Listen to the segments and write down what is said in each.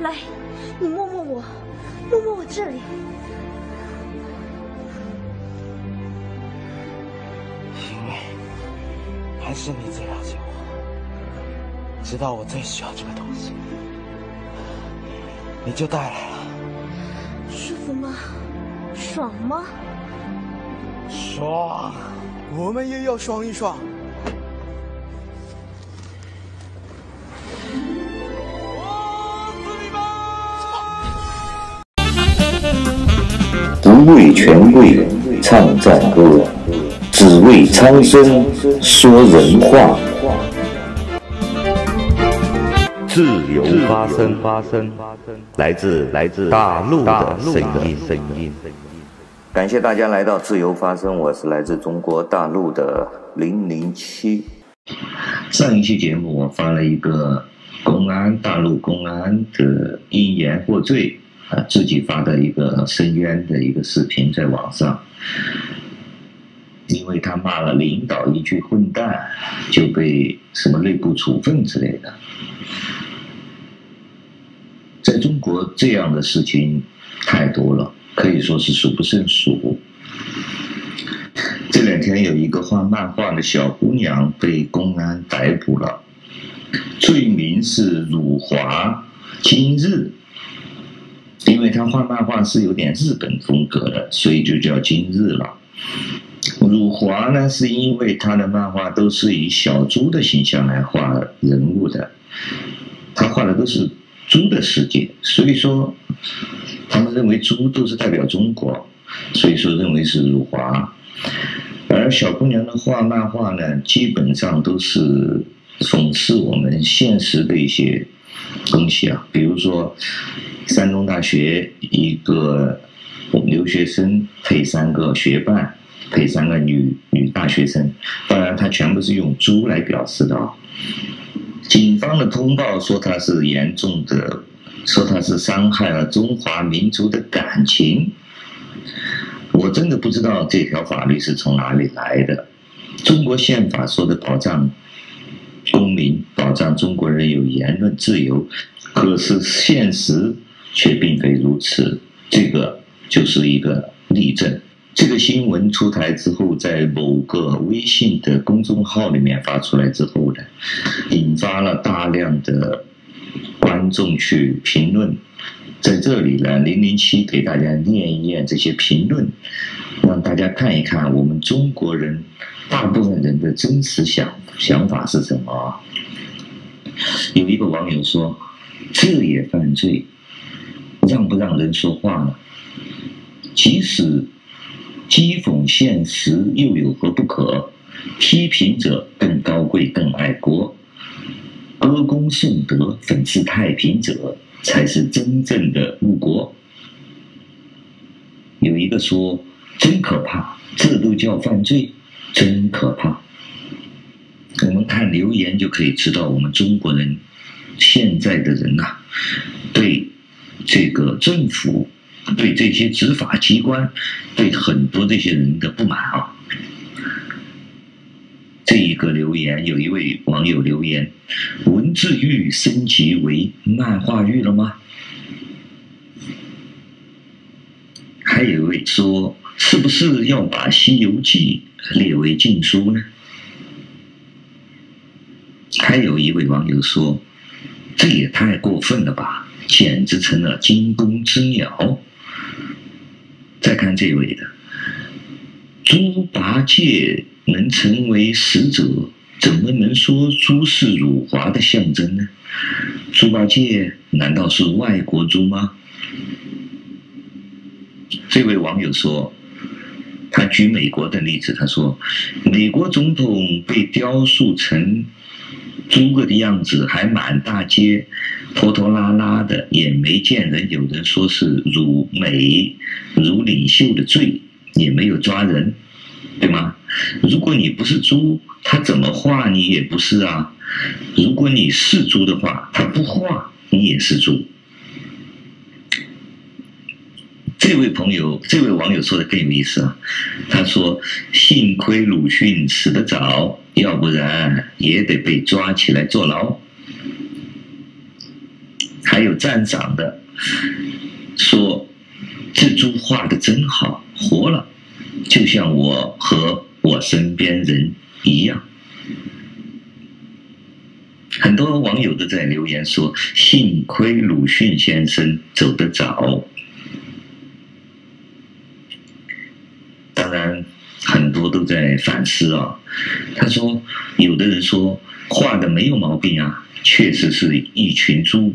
来，你摸摸我，摸摸我这里。因为还是你最了解我，知道我最需要这个东西，你就带来了。舒服吗？爽吗？爽，我们也要爽一爽。不为权贵唱赞歌，只为苍生说人话。自由发声，发声，来自来自大陆的声音，声音。感谢大家来到自由发声，我是来自中国大陆的零零七。上一期节目我发了一个公安，大陆公安的因言获罪。啊，自己发的一个深渊的一个视频在网上，因为他骂了领导一句混蛋，就被什么内部处分之类的。在中国这样的事情太多了，可以说是数不胜数。这两天有一个画漫画的小姑娘被公安逮捕了，罪名是辱华今日。因为他画漫画是有点日本风格的，所以就叫今日了。辱华呢，是因为他的漫画都是以小猪的形象来画人物的，他画的都是猪的世界，所以说他们认为猪都是代表中国，所以说认为是辱华。而小姑娘的画漫画呢，基本上都是讽刺我们现实的一些东西啊，比如说。山东大学一个留学生配三个学霸，配三个女女大学生，当然他全部是用猪来表示的啊。警方的通报说他是严重的，说他是伤害了中华民族的感情。我真的不知道这条法律是从哪里来的。中国宪法说的保障公民，保障中国人有言论自由，可是现实。却并非如此，这个就是一个例证。这个新闻出台之后，在某个微信的公众号里面发出来之后呢，引发了大量的观众去评论。在这里呢，零零七给大家念一念这些评论，让大家看一看我们中国人大部分人的真实想想法是什么。有一个网友说：“这也犯罪。”让不让人说话呢？即使讥讽现实，又有何不可？批评者更高贵，更爱国；歌功颂德、粉饰太平者，才是真正的误国。有一个说：“真可怕，这都叫犯罪，真可怕。”我们看留言就可以知道，我们中国人现在的人呐、对。这个政府对这些执法机关，对很多这些人的不满啊。这一个留言，有一位网友留言：“文字狱升级为漫画狱了吗？”还有一位说：“是不是要把《西游记》列为禁书呢？”还有一位网友说：“这也太过分了吧！”简直成了惊弓之鸟。再看这位的，猪八戒能成为使者，怎么能说猪是辱华的象征呢？猪八戒难道是外国猪吗？这位网友说，他举美国的例子，他说，美国总统被雕塑成猪个的样子，还满大街。拖拖拉拉的，也没见人有人说是辱美、辱领袖的罪，也没有抓人，对吗？如果你不是猪，他怎么画你也不是啊。如果你是猪的话，他不画你也是猪。这位朋友，这位网友说的更有意思啊，他说：“幸亏鲁迅死得早，要不然也得被抓起来坐牢。”还有赞赏的，说这猪画的真好，活了，就像我和我身边人一样。很多网友都在留言说：“幸亏鲁迅先生走得早。”当然，很多都在反思啊。他说：“有的人说画的没有毛病啊，确实是一群猪，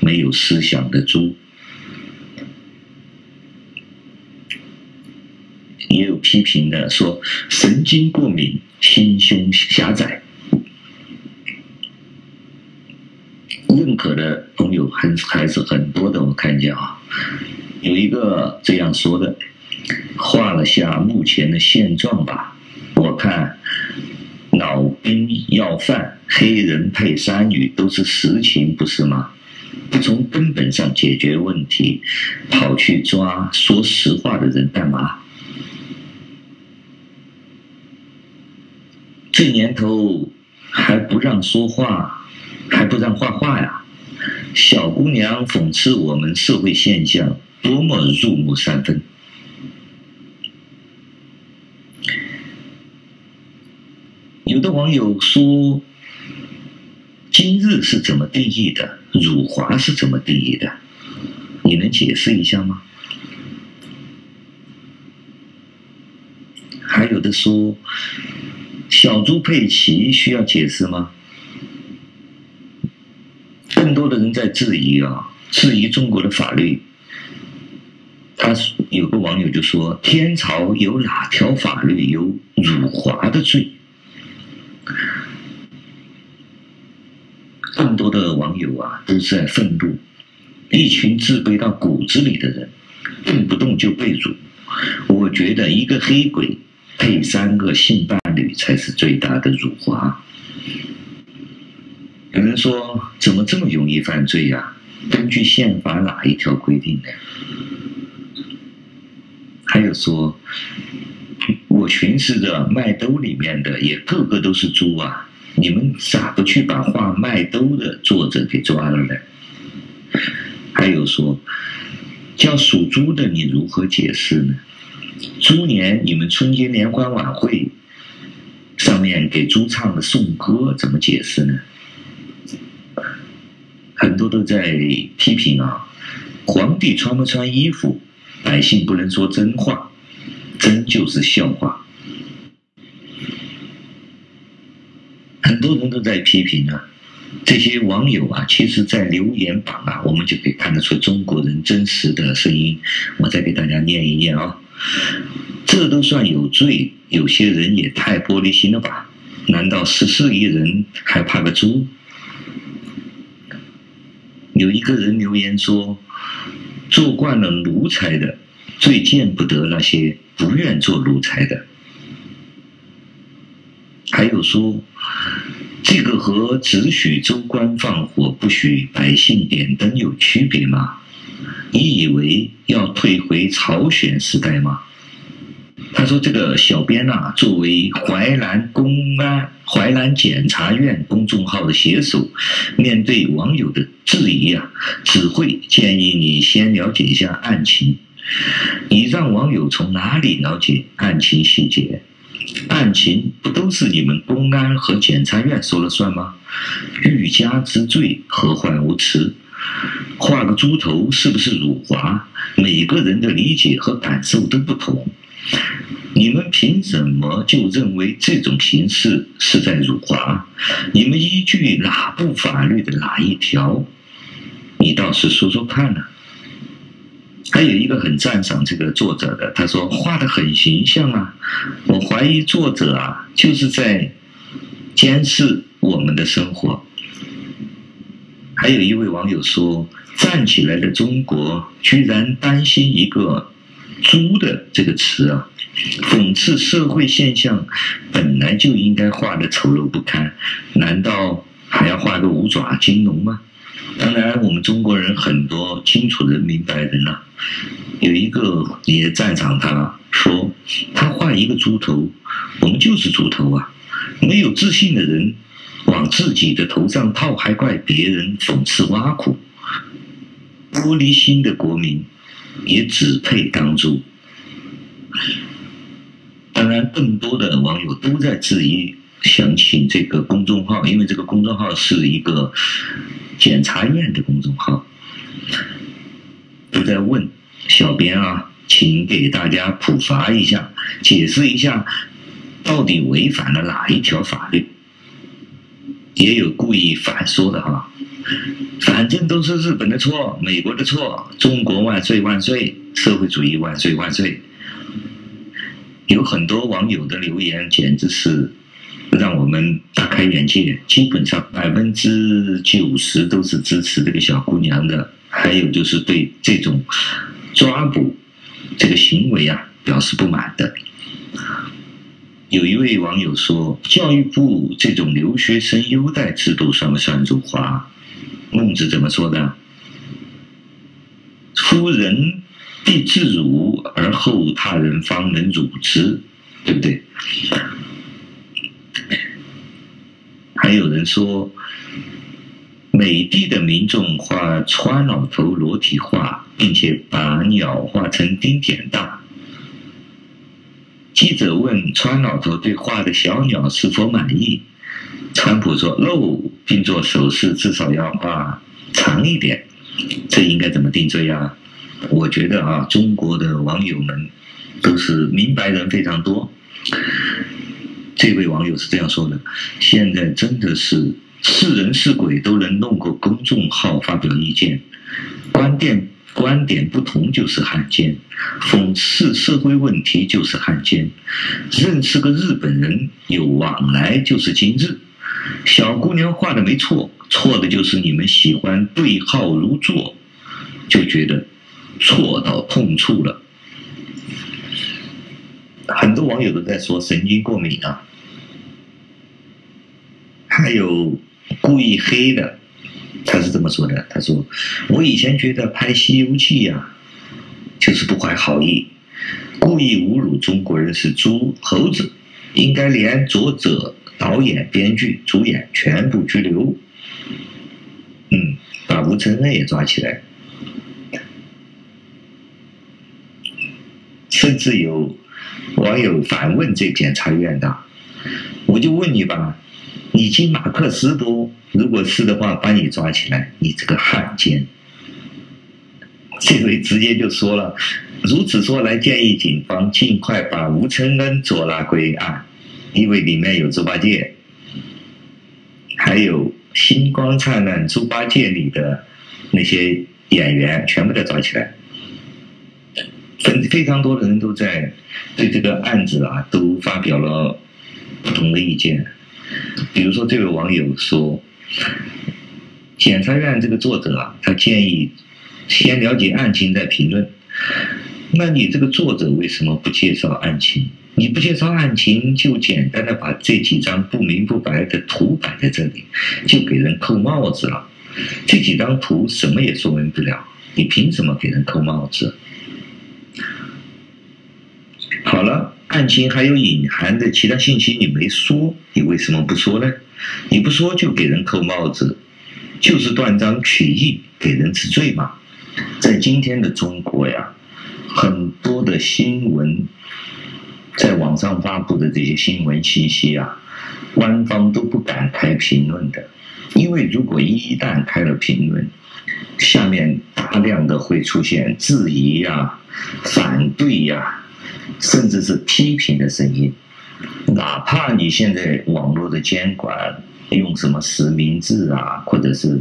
没有思想的猪。”也批评的说：“神经过敏，心胸狭窄。”认可的朋友还还是很多的，我看见啊，有一个这样说的，画了下目前的现状吧。我看老兵要饭，黑人配山女都是实情，不是吗？不从根本上解决问题，跑去抓说实话的人干嘛？这年头还不让说话。还不让画画呀？小姑娘讽刺我们社会现象，多么入木三分。有的网友说：“今日是怎么定义的？辱华是怎么定义的？你能解释一下吗？”还有的说：“小猪佩奇需要解释吗？”更多的人在质疑啊，质疑中国的法律。他有个网友就说：“天朝有哪条法律有辱华的罪？”更多的网友啊，都是在愤怒，一群自卑到骨子里的人，动不动就被辱。我觉得一个黑鬼配三个性伴侣才是最大的辱华。有人说：“怎么这么容易犯罪呀？根据宪法哪一条规定的？”还有说：“我寻思着麦兜里面的也个个都是猪啊！你们咋不去把画麦兜的作者给抓了呢？”还有说：“叫属猪的，你如何解释呢？猪年你们春节联欢晚会上面给猪唱的颂歌，怎么解释呢？”很多都在批评啊，皇帝穿不穿衣服，百姓不能说真话，真就是笑话。很多人都在批评啊，这些网友啊，其实，在留言板啊，我们就可以看得出中国人真实的声音。我再给大家念一念啊，这都算有罪，有些人也太玻璃心了吧？难道十四亿人还怕个猪？有一个人留言说：“做惯了奴才的，最见不得那些不愿做奴才的。”还有说：“这个和只许州官放火，不许百姓点灯有区别吗？你以为要退回朝鲜时代吗？”他说：“这个小编啊，作为淮南公安、淮南检察院公众号的写手，面对网友的质疑啊，只会建议你先了解一下案情。你让网友从哪里了解案情细节？案情不都是你们公安和检察院说了算吗？欲加之罪，何患无辞？画个猪头是不是辱华？每个人的理解和感受都不同。”你们凭什么就认为这种形式是在辱华？你们依据哪部法律的哪一条？你倒是说说看呢、还有一个很赞赏这个作者的，他说画得很形象啊。我怀疑作者啊就是在监视我们的生活。还有一位网友说，站起来的中国居然担心一个。猪的这个词啊，讽刺社会现象本来就应该画的丑陋不堪，难道还要画个五爪金龙吗？当然，我们中国人很多清楚人明白人啊，有一个也赞赏他，说他画一个猪头，我们就是猪头啊。没有自信的人往自己的头上套，还怪别人讽刺挖苦，玻璃心的国民也只配当猪。当然，更多的网友都在质疑，想请这个公众号，因为这个公众号是一个检察院的公众号，都在问小编啊，请给大家普法一下，解释一下，到底违反了哪一条法律？也有故意反说的哈，反正都是日本的错，美国的错，中国万岁万岁，社会主义万岁万岁。有很多网友的留言，简直是让我们大开眼界。基本上百分之九十都是支持这个小姑娘的，还有就是对这种抓捕这个行为啊表示不满的。有一位网友说：“教育部这种留学生优待制度算不算辱华？”孟子怎么说的？“夫人。”必自辱，而后他人方能辱之，对不对？还有人说，美帝的民众画川老头裸体画，并且把鸟画成丁点大。记者问川老头对画的小鸟是否满意，川普说 no，，并做手势，至少要画长一点。这应该怎么定罪啊？我觉得啊，中国的网友们都是明白人非常多。这位网友是这样说的：现在真的是是人是鬼都能弄个公众号发表意见，观点观点不同就是汉奸，讽刺社会问题就是汉奸，认识个日本人有往来就是今日。小姑娘画的没错，错的就是你们喜欢对号入座，就觉得。错到痛处了，很多网友都在说神经过敏啊，还有故意黑的，他是这么说的：“他说我以前觉得拍《西游记》呀，就是不怀好意，故意侮辱中国人是猪猴子，应该连作者、导演、编剧、主演全部拘留，嗯，把吴承恩也抓起来。”甚至有网友反问这检察院的，我就问你吧，你亲马克思都？如果是的话，把你抓起来，你这个汉奸！这位直接就说了，如此说来，建议警方尽快把吴承恩捉拿归案，因为里面有猪八戒，还有《星光灿烂》猪八戒里的那些演员，全部都抓起来。非非常多的人都在对这个案子啊都发表了不同的意见，比如说这位网友说，检察院这个作者啊，他建议先了解案情再评论。那你这个作者为什么不介绍案情？你不介绍案情，就简单的把这几张不明不白的图摆在这里，就给人扣帽子了。这几张图什么也说明不了，你凭什么给人扣帽子？好了，案情还有隐含的其他信息你没说，你为什么不说呢？你不说就给人扣帽子，就是断章取义，给人治罪嘛。在今天的中国呀，很多的新闻在网上发布的这些新闻信息啊，官方都不敢开评论的，因为如果一旦开了评论，下面大量的会出现质疑呀、反对呀。甚至是批评的声音，哪怕你现在网络的监管用什么实名制啊，或者是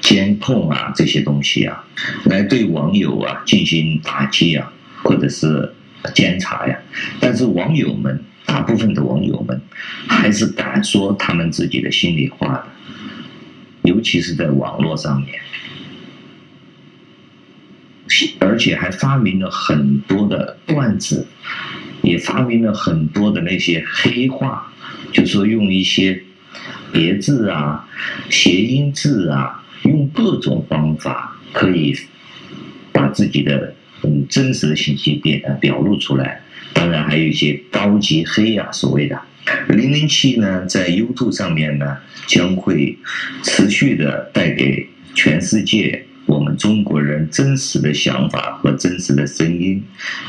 监控啊这些东西啊，来对网友啊进行打击啊，或者是监察呀，但是网友们大部分的网友们还是敢说他们自己的心里话的，尤其是在网络上面。而且还发明了很多的段子，也发明了很多的那些黑话，就说用一些别字啊、谐音字啊，用各种方法可以把自己的嗯真实的信息表表露出来。当然还有一些高级黑啊，所谓的零零七呢，在 YouTube 上面呢，将会持续的带给全世界。我们中国人真实的想法和真实的声音，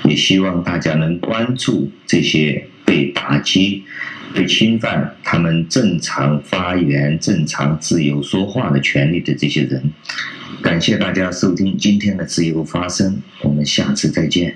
也希望大家能关注这些被打击、被侵犯他们正常发言、正常自由说话的权利的这些人。感谢大家收听今天的自由发声，我们下次再见。